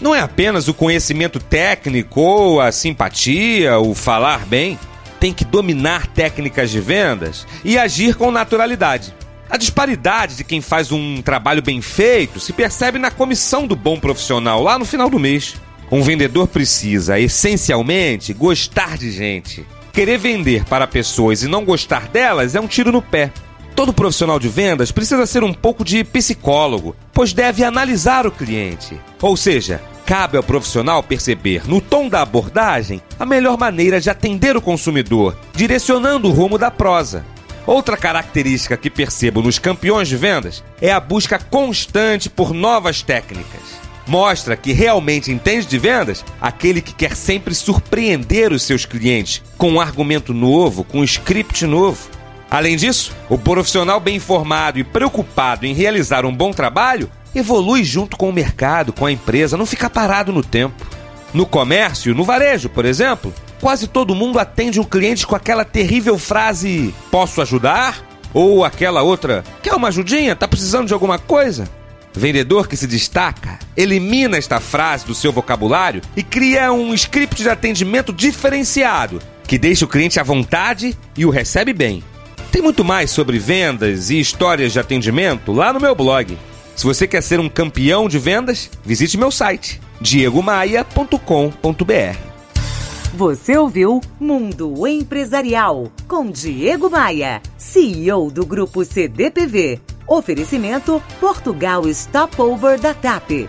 Não é apenas o conhecimento técnico ou a simpatia, o falar bem. Tem que dominar técnicas de vendas e agir com naturalidade. A disparidade de quem faz um trabalho bem feito se percebe na comissão do bom profissional lá no final do mês. Um vendedor precisa, essencialmente, gostar de gente. Querer vender para pessoas e não gostar delas é um tiro no pé. Todo profissional de vendas precisa ser um pouco de psicólogo, pois deve analisar o cliente. Ou seja, cabe ao profissional perceber, no tom da abordagem, a melhor maneira de atender o consumidor, direcionando o rumo da prosa. Outra característica que percebo nos campeões de vendas é a busca constante por novas técnicas. Mostra que realmente entende de vendas aquele que quer sempre surpreender os seus clientes com um argumento novo, com um script novo. Além disso, o profissional bem informado e preocupado em realizar um bom trabalho evolui junto com o mercado, com a empresa, não fica parado no tempo. No comércio, no varejo, por exemplo, quase todo mundo atende um cliente com aquela terrível frase: Posso ajudar? Ou aquela outra: Quer uma ajudinha? Tá precisando de alguma coisa? Vendedor que se destaca elimina esta frase do seu vocabulário e cria um script de atendimento diferenciado que deixa o cliente à vontade e o recebe bem. Tem muito mais sobre vendas e histórias de atendimento lá no meu blog. Se você quer ser um campeão de vendas, visite meu site diegomaia.com.br. Você ouviu Mundo Empresarial com Diego Maia, CEO do grupo CDPV. Oferecimento Portugal Stopover da TAP.